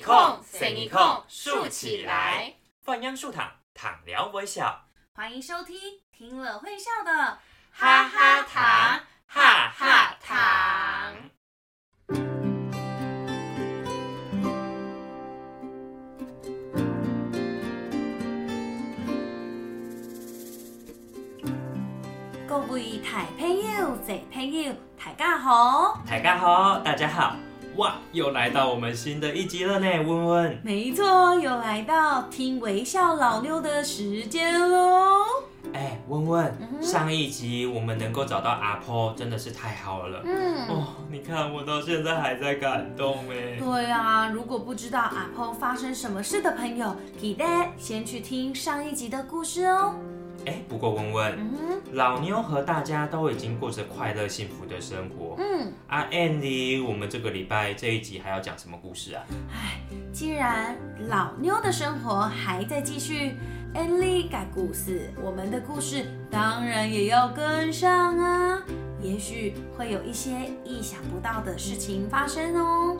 一空，生一空，竖起来，放央树躺，躺聊微笑，欢迎收听听了会笑的哈哈糖，哈哈糖。各位大朋友、小朋友，大家好。大家好，大家好，哇，又来到我们新的一集了呢，温温。没错，又来到听微笑老六的时间喽。哎，温温，嗯上一集我们能够找到阿婆，真的是太好了。嗯，哦，你看我到现在还在感动哎。对啊，如果不知道阿婆发生什么事的朋友，记得先去听上一集的故事哦。哎，不过温温，嗯，老妞和大家都已经过着快乐幸福的生活。嗯，啊，Andy，我们这个礼拜这一集还要讲什么故事啊？哎，既然老妞的生活还在继续。安利改故事，我们的故事当然也要跟上啊！也许会有一些意想不到的事情发生哦。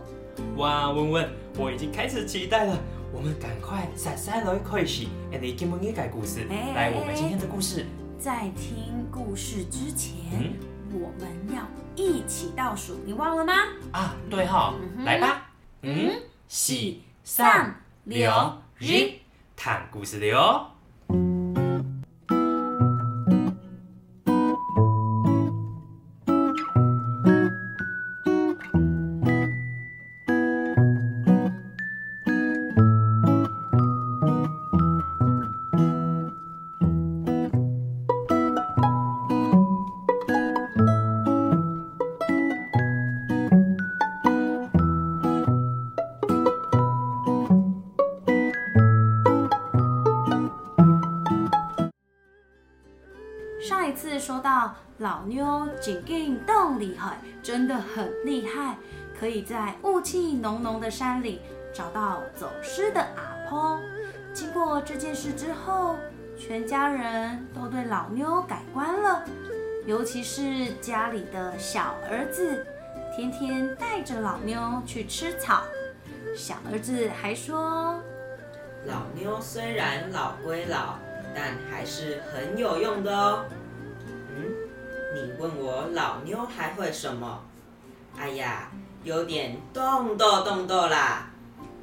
哇，温温，我已经开始期待了。我们赶快撒撒来开始，Andy 给我们一改故事。哎来，我们今天的故事。在听故事之前，嗯我们要一起倒数，你忘了吗？啊，对哈、嗯来吧。嗯，四、三、六、一，谈故事的哦。老妞颈劲动厉害，真的很厉害，可以在雾气浓浓的山里找到走失的阿婆。经过这件事之后，全家人都对老妞改观了，尤其是家里的小儿子，天天带着老妞去吃草。小儿子还说老妞虽然老归老，但还是很有用的哦。你问我老妞还会什么？哎呀，有点动豆动豆啦，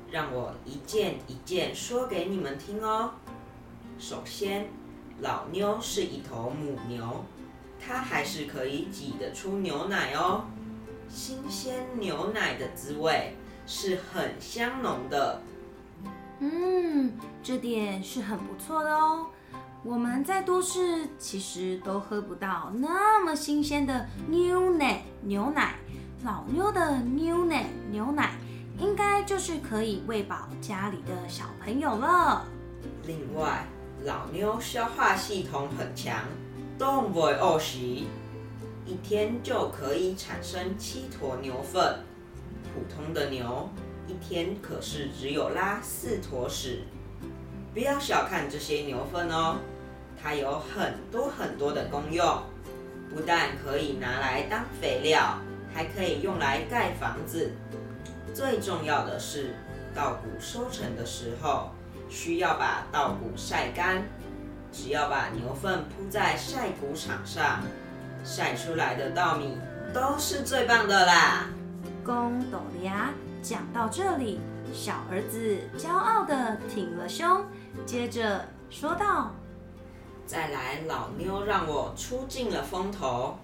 让我一件一件说给你们听哦。首先，老妞是一头母牛，它还是可以挤得出牛奶哦。新鲜牛奶的滋味是很香浓的。嗯，这点是很不错的哦。我们在都市其实都喝不到那么新鲜的牛奶，牛奶，老妞的牛奶，牛奶，应该就是可以喂饱家里的小朋友了。另外，老妞消化系统很强，都不会饿死，一天就可以产生七坨牛粪。普通的牛一天可是只有拉四坨屎。不要小看这些牛粪哦，它有很多很多的功用，不但可以拿来当肥料，还可以用来盖房子。最重要的是，稻谷收成的时候，需要把稻谷晒干。只要把牛粪铺在晒谷场上，晒出来的稻米都是最棒的啦。公斗牙讲到这里，小儿子骄傲地挺了胸，接着说道。再来，老妞让我出尽了风头。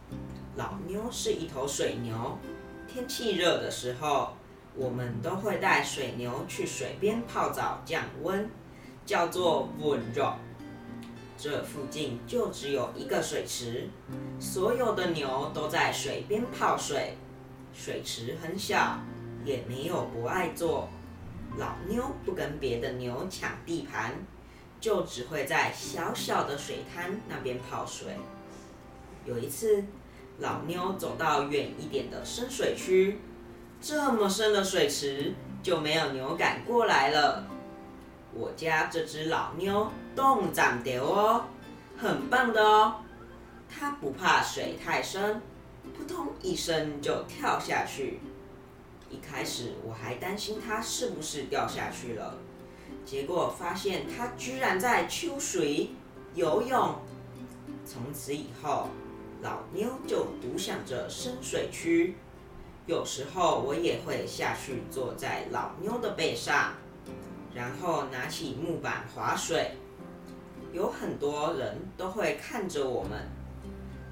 老妞是一头水牛，天气热的时候，我们都会带水牛去水边泡澡降温，叫做温热。这附近就只有一个水池，所有的牛都在水边泡水。水池很小，也没有不爱做。老妞不跟别的牛抢地盘，就只会在小小的水滩那边泡水。有一次，老妞走到远一点的深水区，这么深的水池就没有牛敢过来了。我家这只老妞动长得哦，很棒的哦。它不怕水太深，扑通一声就跳下去。一开始我还担心它是不是掉下去了，结果发现它居然在秋水游泳。从此以后，老妞就独享着深水区。有时候我也会下去坐在老妞的背上，然后拿起木板划水。有很多人都会看着我们，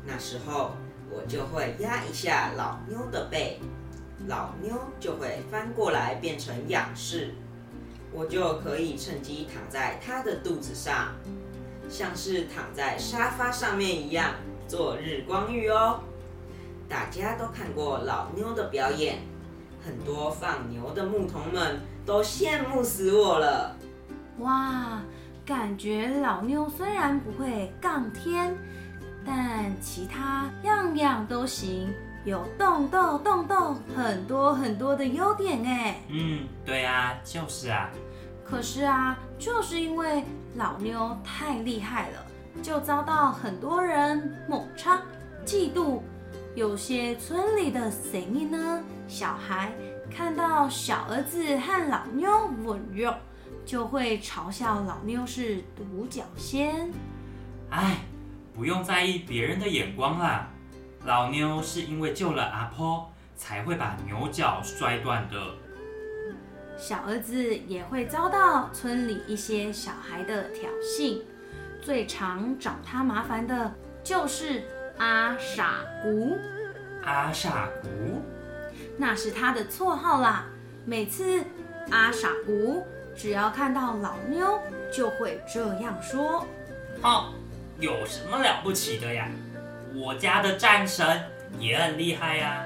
那时候我就会压一下老妞的背，老妞就会翻过来变成仰视，我就可以趁机躺在她的肚子上，像是躺在沙发上面一样做日光浴哦。大家都看过老妞的表演，很多放牛的牧童们都羡慕死我了。哇！感觉老妞虽然不会杠天，但其他样样都行，有动动动动很多很多的优点哎。嗯，对啊，就是啊。可是啊，就是因为老妞太厉害了，就遭到很多人抹杀、嫉妒。有些村里的谁呢？小孩看到小儿子和老妞吻肉。就会嘲笑老妞是独角仙。哎，不用在意别人的眼光啦。老妞是因为救了阿婆，才会把牛角摔断的。小儿子也会遭到村里一些小孩的挑衅，最常找他麻烦的就是阿傻姑。阿傻姑，那是他的绰号啦。每次阿傻姑。只要看到老妞，就会这样说：“哦，有什么了不起的呀？我家的战神也很厉害呀。”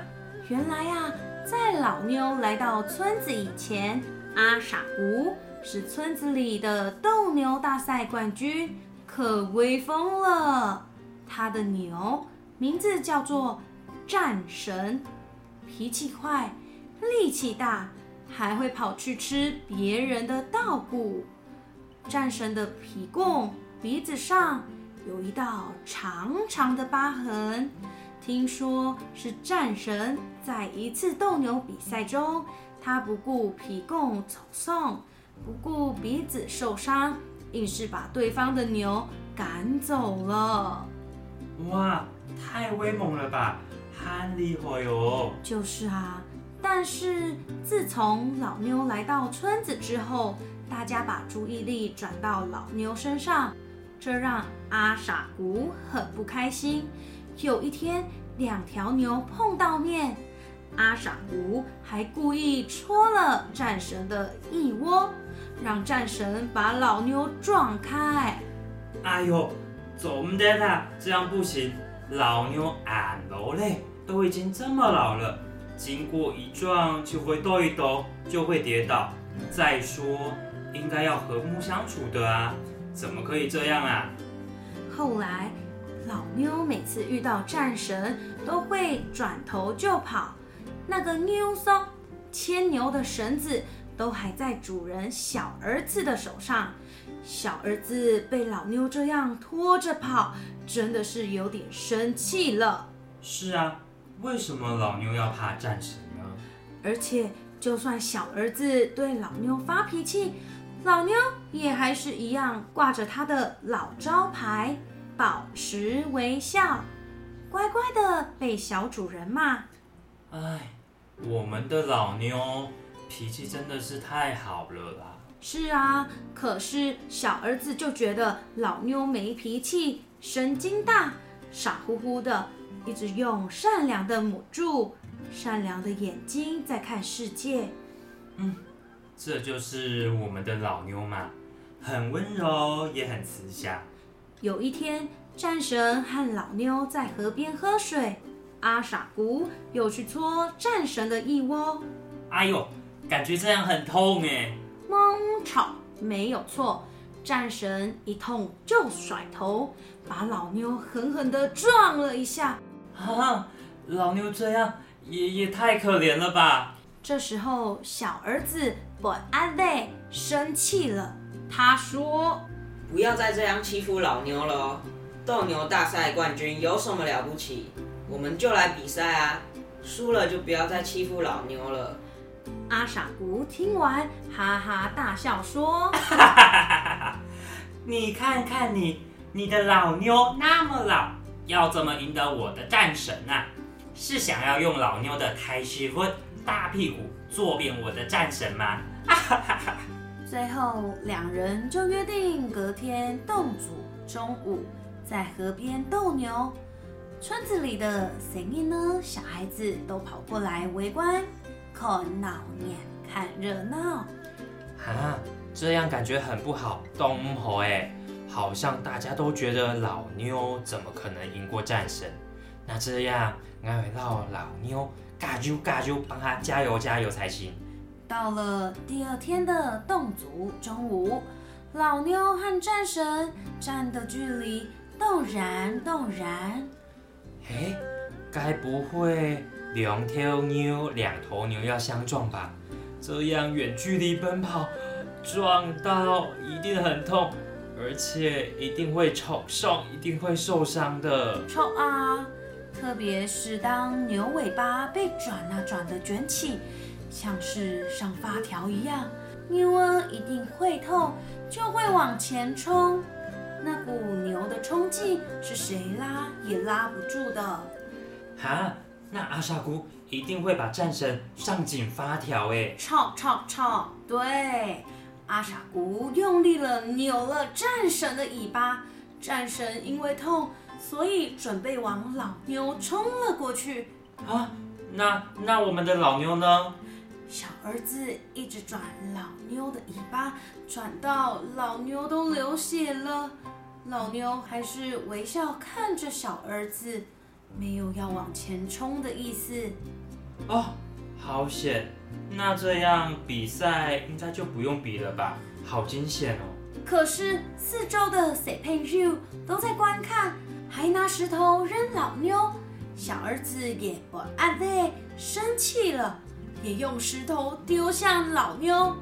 原来呀，在老妞来到村子以前，阿傻姑是村子里的斗牛大赛冠军，可威风了。他的牛名字叫做战神，脾气坏，力气大。还会跑去吃别人的稻谷。战神的皮贡鼻子上有一道长长的疤痕，听说是战神在一次斗牛比赛中，他不顾皮贡走送，不顾鼻子受伤，硬是把对方的牛赶走了。哇，太威猛了吧，很厉害哟！就是啊。但是自从老妞来到村子之后，大家把注意力转到老妞身上，这让阿傻姑很不开心。有一天，两条牛碰到面，阿傻姑还故意戳了战神的一窝，让战神把老牛撞开。哎呦，怎么的啦？这样不行，老牛俺老嘞，都已经这么老了。经过一撞就会抖一抖，就会跌倒。再说，应该要和睦相处的啊，怎么可以这样啊？后来，老妞每次遇到战神，都会转头就跑。那个妞松牵牛的绳子都还在主人小儿子的手上，小儿子被老妞这样拖着跑，真的是有点生气了。是啊。为什么老妞要怕战神呢？而且，就算小儿子对老妞发脾气，老妞也还是一样挂着她的老招牌，保持微笑，乖乖的被小主人骂。哎，我们的老妞脾气真的是太好了啦。是啊，可是小儿子就觉得老妞没脾气，神经大，傻乎乎的。一直用善良的母猪、善良的眼睛在看世界。嗯，这就是我们的老妞嘛，很温柔也很慈祥。有一天，战神和老妞在河边喝水，阿傻姑又去搓战神的腋窝。哎呦，感觉这样很痛哎！蒙吵，没有错。战神一痛就甩头，把老妞狠狠地撞了一下。啊，老妞这样也也太可怜了吧！这时候，小儿子本安内生气了，他说：“不要再这样欺负老妞了。斗牛大赛冠军有什么了不起？我们就来比赛啊！输了就不要再欺负老妞了。”阿傻姑听完，哈哈大笑说：“ 你看看你，你的老妞那么老，要怎么赢得我的战神啊？是想要用老妞的开心婚大屁股坐扁我的战神吗？”哈 哈最后，两人就约定隔天洞主中午在河边斗牛。村子里的谁呢？小孩子都跑过来围观，看闹年，看热闹。啊，这样感觉很不好，东河哎，好像大家都觉得老妞怎么可能赢过战神？那这样，我会让老妞嘎啾嘎啾帮他加油加油才行。到了第二天的侗族中午，老妞和战神站的距离陡然陡然。哎，该不会两条牛两头牛要相撞吧？这样远距离奔跑，撞到一定很痛，而且一定会丑受，一定会受伤的。臭啊！特别是当牛尾巴被转啊转的卷起，像是上发条一样，牛儿一定会痛，就会往前冲。那股牛的冲劲是谁拉也拉不住的。哈，那阿傻姑一定会把战神上紧发条哎！操操操！对，阿傻姑用力了扭了战神的尾巴，战神因为痛，所以准备往老牛冲了过去。啊，那那我们的老牛呢？小儿子一直转老妞的尾巴，转到老妞都流血了。老妞还是微笑看着小儿子，没有要往前冲的意思。哦，好险！那这样比赛应该就不用比了吧？好惊险哦！可是四周的 C P U 都在观看，还拿石头扔老妞。小儿子也不安慰，生气了，也用石头丢向老妞。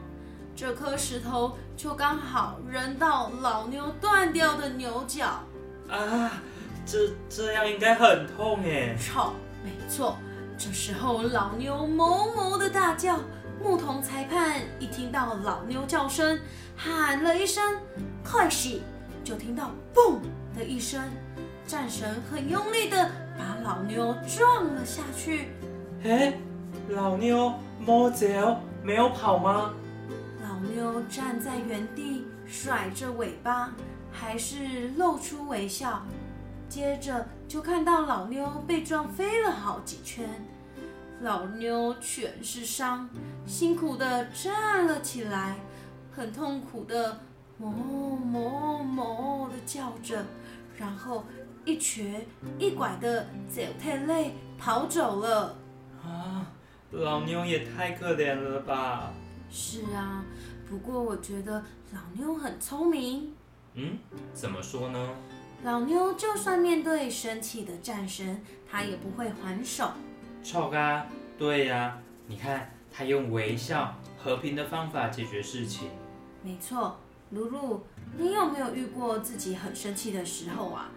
这颗石头就刚好扔到老妞断掉的牛角啊！这这样应该很痛哎！操，没错。这时候老妞哞哞的大叫，牧童裁判一听到老妞叫声，喊了一声“快洗”，就听到“嘣”的一声，战神很用力的把老妞撞了下去。哎，老妞摸脚没有跑吗？老妞站在原地，甩着尾巴，还是露出微笑。接着就看到老妞被撞飞了好几圈，老妞全是伤，辛苦的站了起来，很痛苦的“哞哞哞”的叫着，然后一瘸一拐的走太累跑走了。啊，老妞也太可怜了吧！是啊。不过我觉得老妞很聪明。嗯，怎么说呢？老妞就算面对生气的战神，她也不会还手。臭嘎，对呀，你看她用微笑、和平的方法解决事情。没错，露露，你有没有遇过自己很生气的时候啊？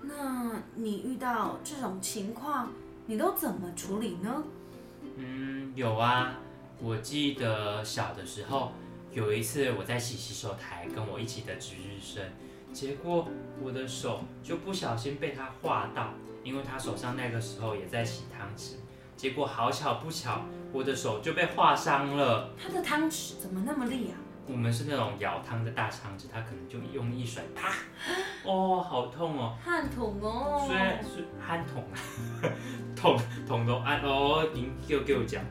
那你遇到这种情况，你都怎么处理呢？嗯，有啊，我记得小的时候。有一次我在洗洗手台，跟我一起的值日生，结果我的手就不小心被他划到，因为他手上那个时候也在洗汤匙，结果好巧不巧，我的手就被划伤了。他的汤匙怎么那么厉啊？我们是那种舀汤的大汤匙，他可能就用一甩，啪！哦，好痛哦，汗桶哦，虽然是汗桶啊，痛痛都按哦，您就给我讲。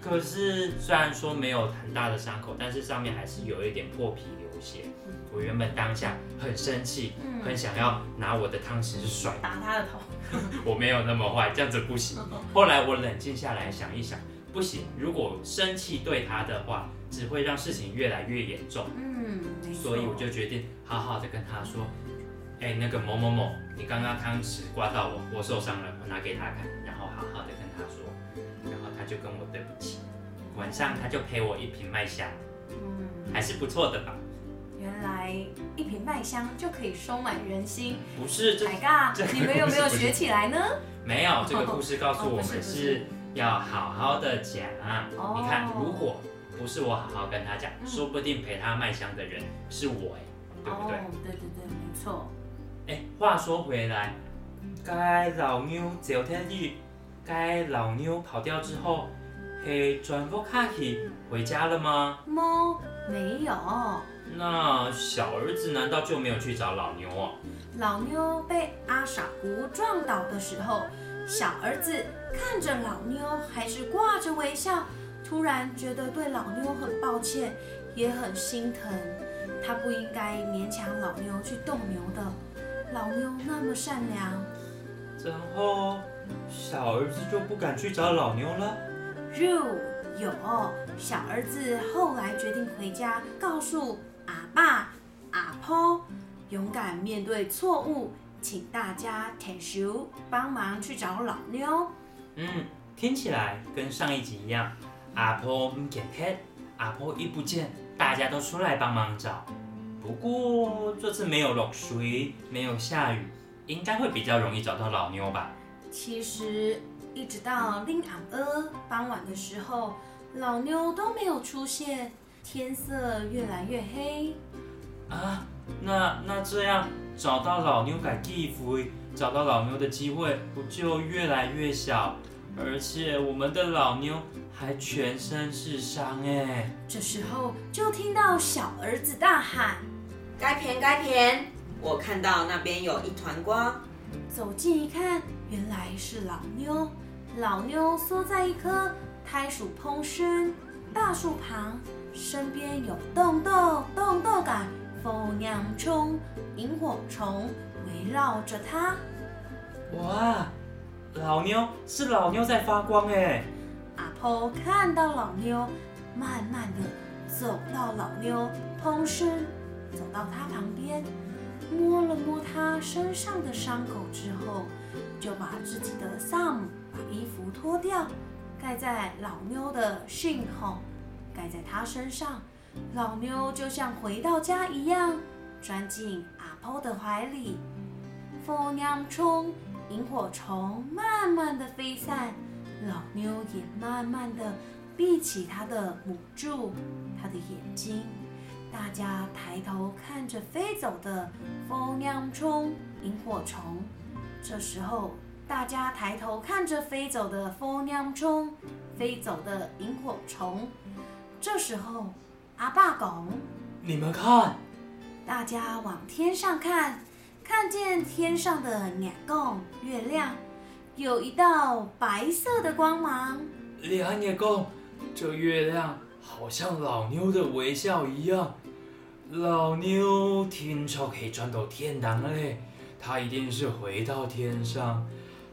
可是虽然说没有很大的伤口，但是上面还是有一点破皮流血。我原本当下很生气，很想要拿我的汤匙去甩打他的头。我没有那么坏，这样子不行。后来我冷静下来想一想，不行，如果生气对他的话，只会让事情越来越严重。嗯，所以我就决定好好的跟他说，哎，那个某某某，你刚刚汤匙刮到我，我受伤了，我拿给他看，然后好好的跟他说。然后他就跟我对不起，晚上他就陪我一瓶麦香，嗯，还是不错的吧。原来一瓶麦香就可以收买人心，不是？海嘎，你们有没有学起来呢？没有，这个故事告诉我们是是要好好的讲。哦你看，如果不是我好好跟他讲，嗯说不定陪他卖香的人是我哎，对不对？哦，对对对，没错。哎，话说回来，该老妞走天日，该老妞跑掉之后，嘿，转过卡去回家了吗？猫没有，那小儿子难道就没有去找老妞哦？老妞被阿傻姑撞倒的时候，小儿子看着老妞还是挂着微笑，突然觉得对老妞很抱歉，也很心疼。他不应该勉强老妞去斗牛的，老妞那么善良。然后小儿子就不敢去找老妞了。肉有小儿子后来决定回家，告诉阿爸、阿婆，勇敢面对错误，请大家舔手帮忙去找老妞。嗯，听起来跟上一集一样。阿婆唔见黑，阿婆一不见，大家都出来帮忙找。不过这次没有落水，没有下雨，应该会比较容易找到老妞吧？其实一直到令昂阿傍晚的时候，老妞都没有出现，天色越来越黑。啊，那那这样找到老妞改地服，找到老妞的机会不就越来越小？而且我们的老妞还全身是伤哎。这时候就听到小儿子大喊。该偏该偏，我看到那边有一团光，走近一看，原来是老妞。老妞缩在一棵胎鼠蓬生大树旁，身边有豆豆、豆豆杆、蜂酿虫、萤火虫围绕着它。哇，老妞是老妞在发光哎。阿婆看到老妞，慢慢的走到老妞同时，走到她旁边，摸了摸她身上的伤口之后，就把自己的萨姆把衣服脱掉，盖在老妞的胸口，盖在她身上。老妞就像回到家一样，钻进阿婆的怀里。蜂娘虫、萤火虫慢慢的飞散。老妞也慢慢的闭起她的母柱，她的眼睛。大家抬头看着飞走的蜂鸟虫、萤火虫。这时候，大家抬头看着飞走的蜂鸟虫、飞走的萤火虫。这时候，阿爸讲，你们看，大家往天上看，看见天上的鸟共月亮。有一道白色的光芒，李安也讲，这月亮好像老妞的微笑一样。老妞听说可以转到天堂嘞，她一定是回到天上，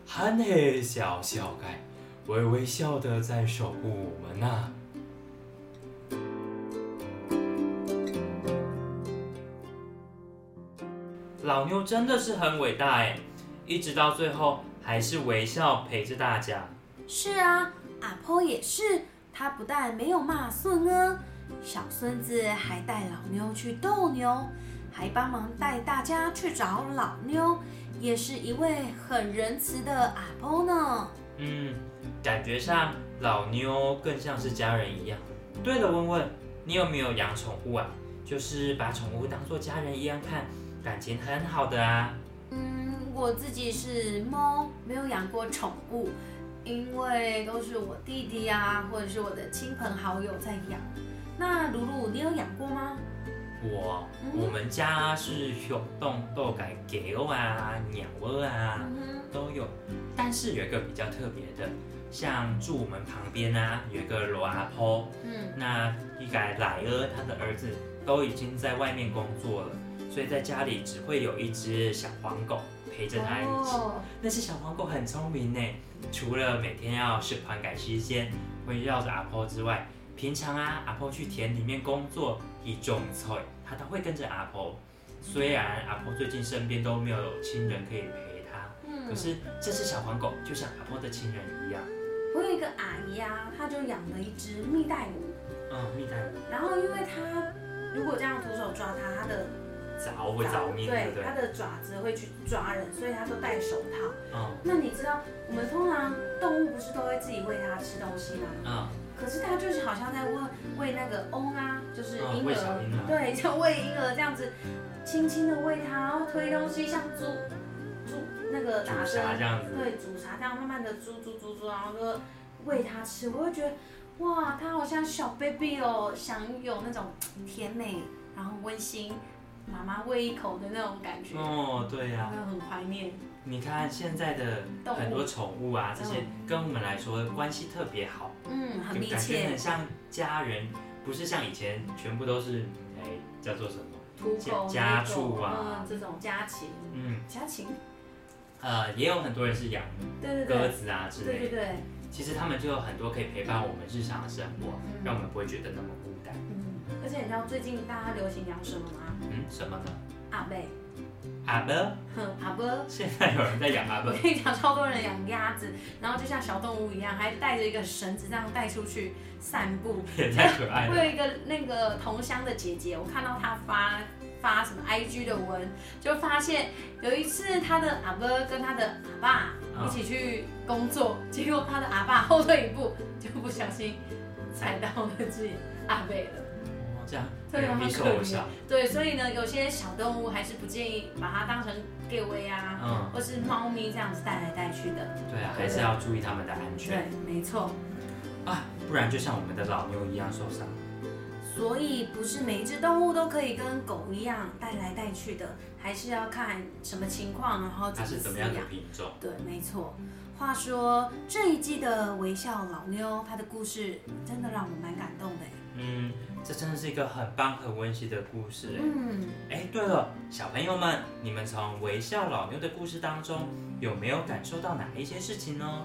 憨黑笑笑盖，微微笑的在守护我们呐、老妞真的是很伟大哎，一直到最后还是微笑陪着大家。是啊，阿婆也是，她不但没有骂孙啊，小孙子还带老妞去斗牛，还帮忙带大家去找老妞，也是一位很仁慈的阿婆呢。嗯，感觉上老妞更像是家人一样。对了，问问你有没有养宠物啊？就是把宠物当做家人一样看，感情很好的啊。嗯，我自己是猫，没有养过宠物，因为都是我弟弟啊，或者是我的亲朋好友在养。那露露，你有养过吗？我嗯我们家是有动豆改狗啊、鸟儿啊嗯都有，但是有一个比较特别的，像住我们旁边啊，有一个罗阿婆，嗯，那一改奶儿他的儿子都已经在外面工作了，所以在家里只会有一只小黄狗陪着他一起。哦，那只小黄狗很聪明呢，除了每天要是团改时间会绕着阿婆之外，平常啊阿婆去田里面工作一种菜，它都会跟着阿婆。虽然阿婆最近身边都没有亲人可以陪她，嗯可是这只小黄狗就像阿婆的亲人一样。我有一个阿姨啊，她就养了一只蜜袋鼯，嗯，蜜袋鼯。然后因为她如果这样徒手抓它，它的凿会对？它的爪子会去抓人，所以它都戴手套。嗯。那你知道我们通常动物不是都会自己喂它吃东西吗？嗯，可是它就是好像在喂喂那个翁啊，就是嗯婴儿，对，就喂婴儿这样子，轻轻的喂它，然后推东西，像猪猪那个打煮针，这样子，对，煮茶这样慢慢的煮煮煮煮，然后就喂它吃，我会觉得哇，它好像小 baby 哦，想有那种甜美，然后温馨，妈妈喂一口的那种感觉，哦，对呀、真的很怀念。你看现在的很多宠物啊，这些跟我们来说关系特别好，嗯，很密就感觉切很，像家人，不是像以前全部都是哎叫做什么？土狗、家畜啊。嗯，这种家禽，嗯，家禽，呃，也有很多人是养鸽子啊之类的。对对对，其实他们就有很多可以陪伴我们日常的生活，让我们不会觉得那么孤单。嗯，而且你知道最近大家流行养什么吗？嗯，什么呢？阿贝，阿伯，哼，阿伯。现在有人在养阿伯我，跟你讲，超多人养鸭子，然后就像小动物一样，还带着一个绳子这样带出去散步。也太可爱了。我有一个那个同乡的姐姐，我看到她发发什么 IG 的文，就发现有一次她的阿伯跟她的阿爸嗯一起去工作，结果她的阿爸后退一步，就不小心踩到了自己阿贝了。哦这样对很容易很可怜受伤。对，所以呢，有些小动物还是不建议把它当成 g a 啊，嗯，或是猫咪这样子带来带去的。对啊，还是要注意它们的安全对全，没错。啊，不然就像我们的老牛一样受伤。所以不是每一只动物都可以跟狗一样带来带去的，还是要看什么情况，然后它是怎么样的养。品种？对，没错。话说这一季的微笑老妞，她的故事真的让我蛮感动的。嗯，这真的是一个很棒、很温馨的故事哎。嗯，哎，对了，小朋友们，你们从微笑老牛的故事当中有没有感受到哪一些事情呢？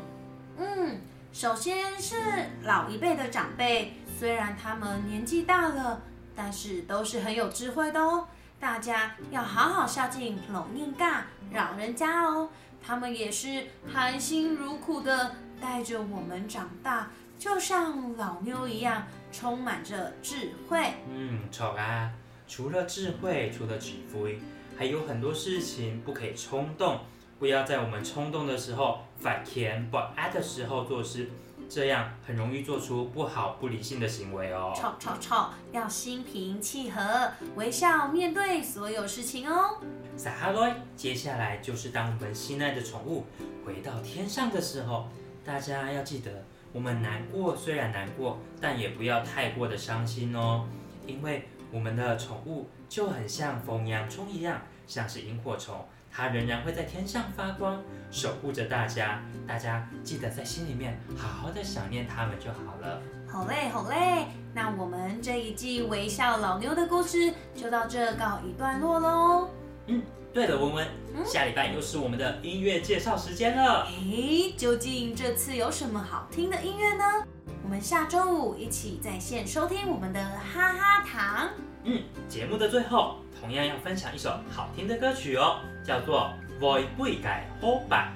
嗯，首先是老一辈的长辈，虽然他们年纪大了，但是都是很有智慧的哦。大家要好好孝敬老宁嘎老人家哦，他们也是含辛茹苦的带着我们长大，就像老妞一样，充满着智慧。嗯，丑啊，除了智慧，除了指挥，还有很多事情不可以冲动，不要在我们冲动的时候、反前不爱的时候做事，这样很容易做出不好、不理性的行为哦。吵吵吵，要心平气和，微笑面对所有事情哦。撒哈罗，接下来就是当我们心爱的宠物回到天上的时候，大家要记得，我们难过虽然难过，但也不要太过的伤心哦，因为我们的宠物就很像风洋葱一样，像是萤火虫，它仍然会在天上发光，守护着大家。大家记得在心里面好好的想念它们就好了。好嘞，好嘞，那我们这一季微笑老妞的故事就到这告一段落喽。对了，文文，下礼拜又是我们的音乐介绍时间了。诶，究竟这次有什么好听的音乐呢？我们下周五一起在线收听我们的哈哈糖。嗯，节目的最后，同样要分享一首好听的歌曲哦，叫做《Voi 不改后吧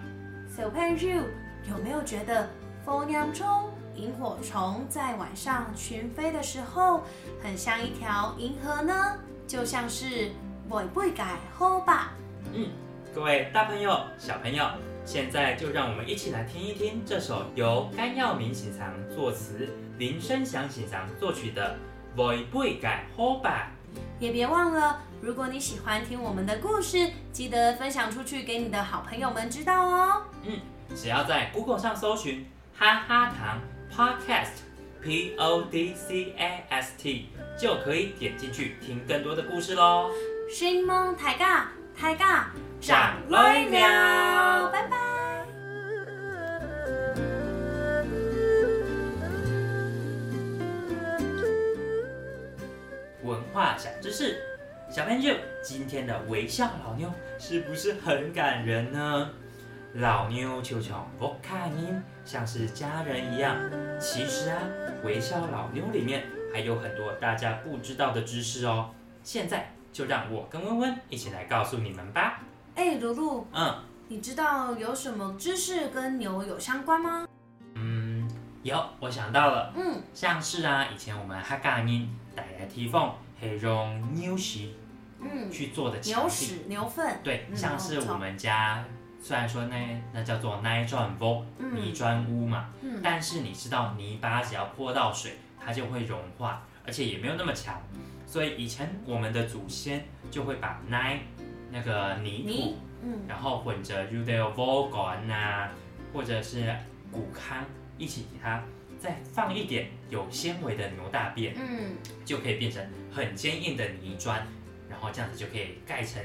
小朋友有没有觉得蜂娘虫、萤火虫在晚上群飞的时候，很像一条银河呢？就像是会不改好吧。嗯各位大朋友、小朋友，现在就让我们一起来听一听这首由甘耀明先生作词、林声祥先生作曲的《Voi 不改好吧也别忘了，如果你喜欢听我们的故事，记得分享出去给你的好朋友们知道哦。》。嗯只要在 Google 上搜寻“哈哈糖 Podcast”。P O D C A S T 就可以点进去听更多的故事喽。星梦抬杠抬杠长来了拜拜。文化小知识，小朋友，今天的微笑老妞是不是很感人呢？老妞就像不卡音，像是家人一样。其实啊，微笑老妞里面还有很多大家不知道的知识哦。现在就让我跟温温一起来告诉你们吧。哎，露露，嗯你知道有什么知识跟牛有相关吗？嗯，有，我想到了。嗯，像是啊，以前我们哈嘎音带来提凤，会用牛屎，嗯，去做的牛。屎、牛粪，对，嗯像是我们家虽然说那那叫做泥砖屋，嗯泥砖屋嘛，嗯但是你知道泥巴只要泼到水，它就会融化，而且也没有那么强，所以以前我们的祖先就会把奶那个泥土泥，嗯然后混着 Udeo Vogon 啊，或者是谷糠一起给它再放一点有纤维的牛大便，嗯，就可以变成很坚硬的泥砖，然后这样子就可以盖成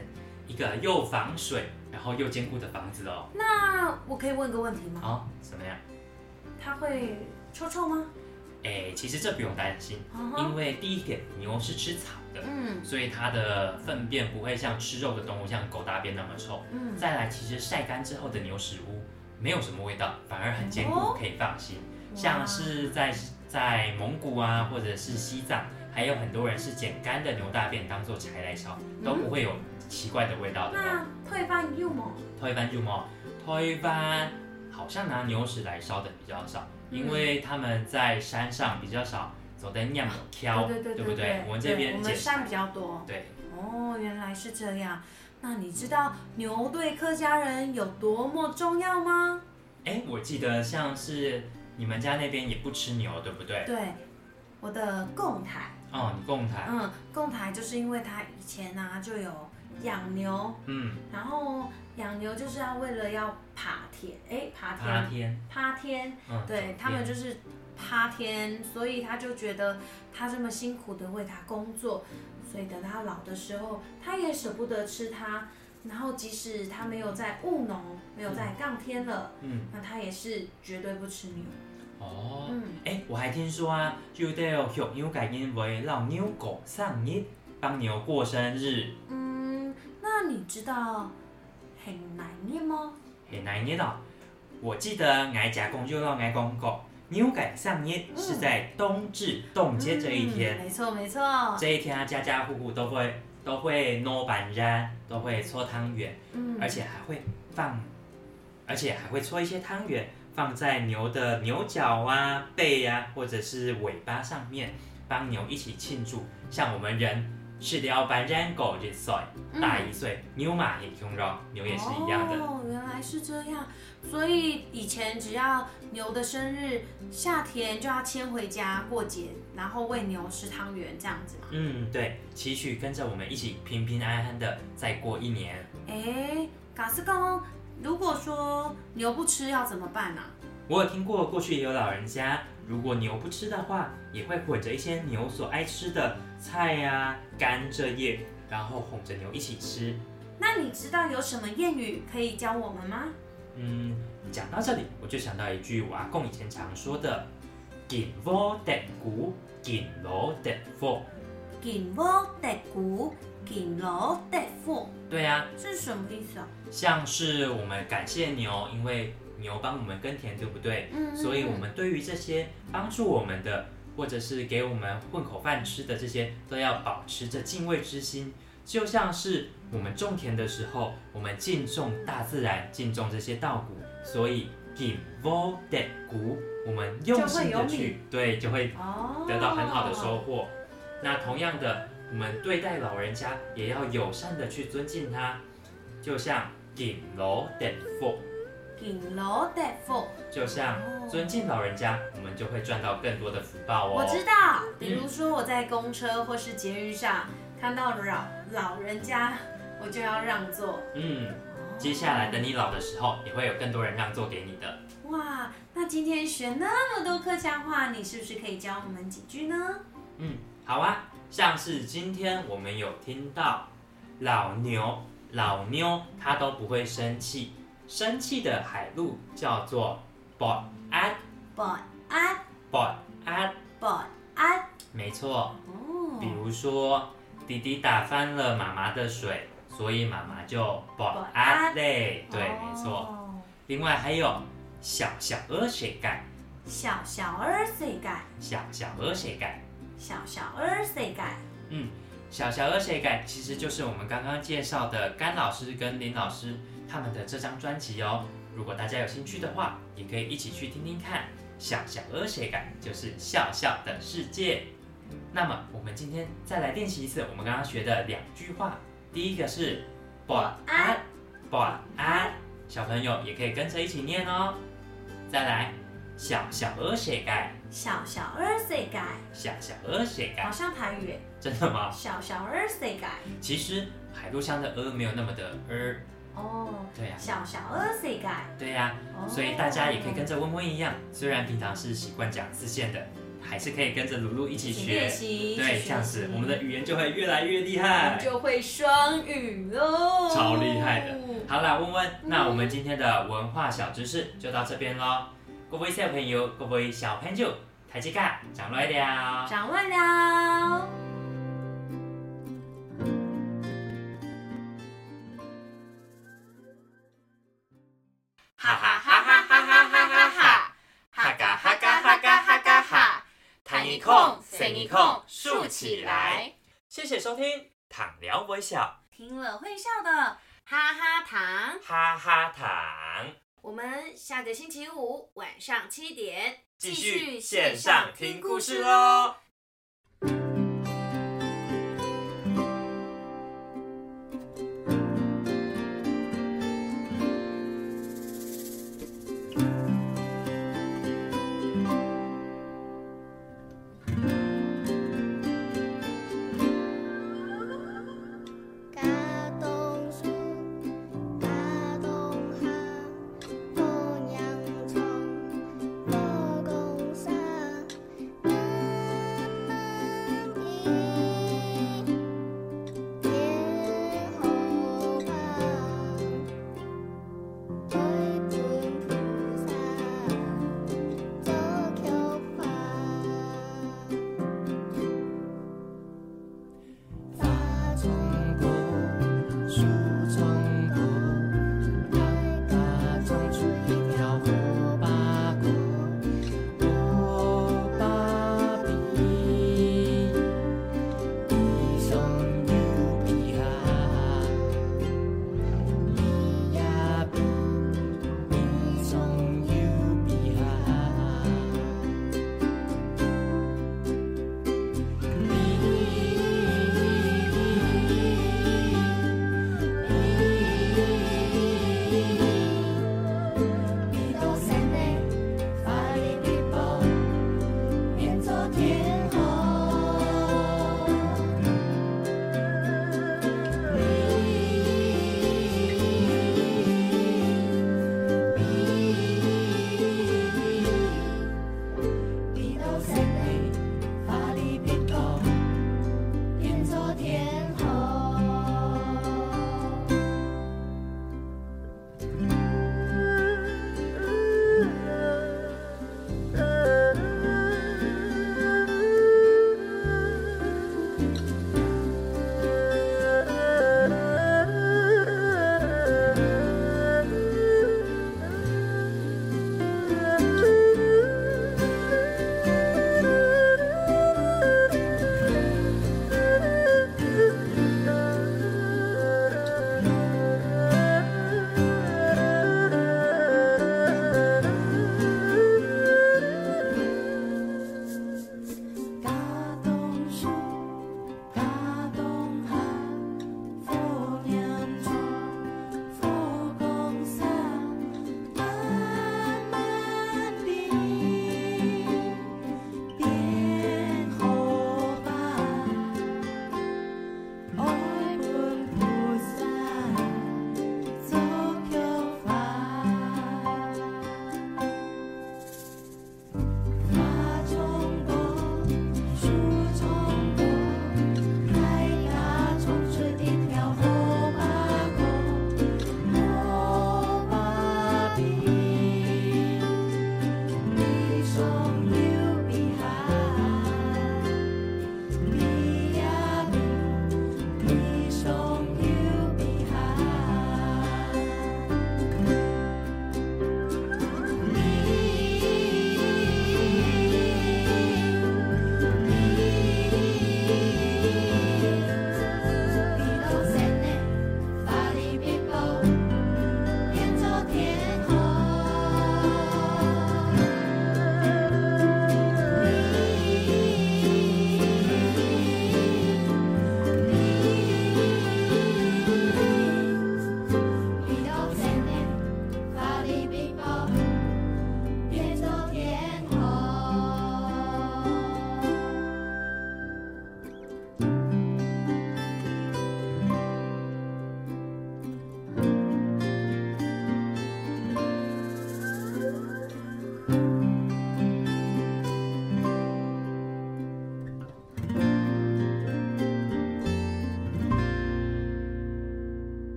一个又防水然后又坚固的房子哦。那我可以问个问题吗？哦，怎么样？它会臭臭吗？哎，其实这不用担心，因为第一点，牛是吃草的，嗯所以它的粪便不会像吃肉的动物像狗大便那么臭。嗯，再来，其实晒干之后的牛屎污没有什么味道，反而很坚固，哦可以放心。像是在在蒙古啊，或者是西藏，还有很多人是捡干的牛大便当做柴来烧，都不会有奇怪的味道的哦。那退饭用吗？推翻就么？推翻好像拿牛屎来烧的比较少，嗯因为他们在山上比较少走在酿有挑，对对对不对？我们这边我们捡山比较多。对，哦，原来是这样。那你知道牛对客家人有多么重要吗？哎，我记得像是你们家那边也不吃牛，对不对？对，我的贡台，哦，你共台，嗯，贡台就是因为他以前呢、就有养牛，嗯，然后养牛就是要为了要爬天，哎，爬天，爬天，嗯，对他们就是趴天，所以他就觉得他这么辛苦的为他工作，所以等他老的时候，他也舍不得吃它。然后即使他没有在务农，没有在杠天了，嗯，那他也是绝对不吃牛。哦，嗯，哎，我还听说啊，就得有学牛改因为老牛狗上日，帮牛过生日，嗯，那你知道很难念吗？很难念哦。我记得挨家公就要挨公过，牛改上捏是在冬至冻结这一天。嗯没错没错。这一天啊，家家户户都会都会糯板燃，都会搓汤圆，嗯，而且还会放，而且还会搓一些汤圆放在牛的牛角啊、背啊，或者是尾巴上面，帮牛一起庆祝。像我们人吃了板燃狗一岁，大一岁，牛马也穷肉，牛也是一样的。哦，原来是这样。所以以前只要牛的生日，夏天就要牵回家过节，然后喂牛吃汤圆这样子嘛。嗯，对，期许跟着我们一起平平安安的再过一年。哎，嘎斯公，如果说牛不吃要怎么办呢、我有听过，过去也有老人家，如果牛不吃的话，也会混着一些牛所爱吃的菜呀、甘蔗叶，然后哄着牛一起吃。那你知道有什么谚语可以教我们吗？嗯，讲到这里，我就想到一句我阿公以前常说的：“紧窝得鼓，紧罗得佛。紧窝得鼓，紧罗得富，”对啊，是什么意思啊？像是我们感谢牛，因为牛帮我们耕田，对不对？嗯所以我们对于这些帮助我们的，或者是给我们混口饭吃的这些，都要保持着敬畏之心。就像是我们种田的时候，我们敬重大自然，敬重这些稻谷，所以 give o d 谷，我们用心的去，对，就会哦，得到很好的收获。那同样的，我们对待老人家也要友善的去尊敬他，就像 give o d 福，紧锣得福。就像尊敬老人家，我们就会赚到更多的福报哦。我知道，比如说我在公车或是捷运上看到老老人家，我就要让座。嗯，接下来等你老的时候，也会有更多人让座给你的。哇，那今天学那么多客家话，你是不是可以教我们几句呢？嗯，好啊，像是今天我们有听到老牛，老妞它都不会生气，生气的海陆叫做 bot at 不安 bot at，不安没错。比哦，如说弟弟打翻了妈妈的水，所以妈妈就 bot at at 嘞，对，没错。哦。另外还有小小鹅谁盖，小小儿谁改？小小鹅谁盖。小小儿谁改？嗯，小小鹅谁改其实就是我们刚刚介绍的甘老师跟林老师他们的这张专辑哦。如果大家有兴趣的话，也可以一起去听听看。小小鹅谁改就是笑笑的世界。那么我们今天再来练习一次我们刚刚学的两句话。第一个是晚安，晚安，小朋友也可以跟着一起念哦。再来，小小鹅鞋盖，小小儿世界，小小鹅鞋盖，好像台语耶。真的吗？小小儿世界，其实海陆腔的鹅没有那么的儿，哦，对呀、小小儿世界，对呀、哦所以大家也可以跟着温温一样，虽然平常是习惯讲自线的，还是可以跟着露露一起学练。习，对，这样子我们的语言就会越来越厉我害们。就会双语喽，超厉害的。好啦，温温，那我们今天的文化小知识就到这边喽。各位小朋友，各位小朋友，台阶卡讲来了。掌握了。哈哈哈哈哈哈哈哈哈，哈哈嘎哈嘎哈嘎哈嘎哈，弹一空，伸一空，竖起来，谢谢收听，躺聊微笑，听了会笑的哈哈糖，哈哈糖，我们下个星期五晚上七点继续线上听故事喽。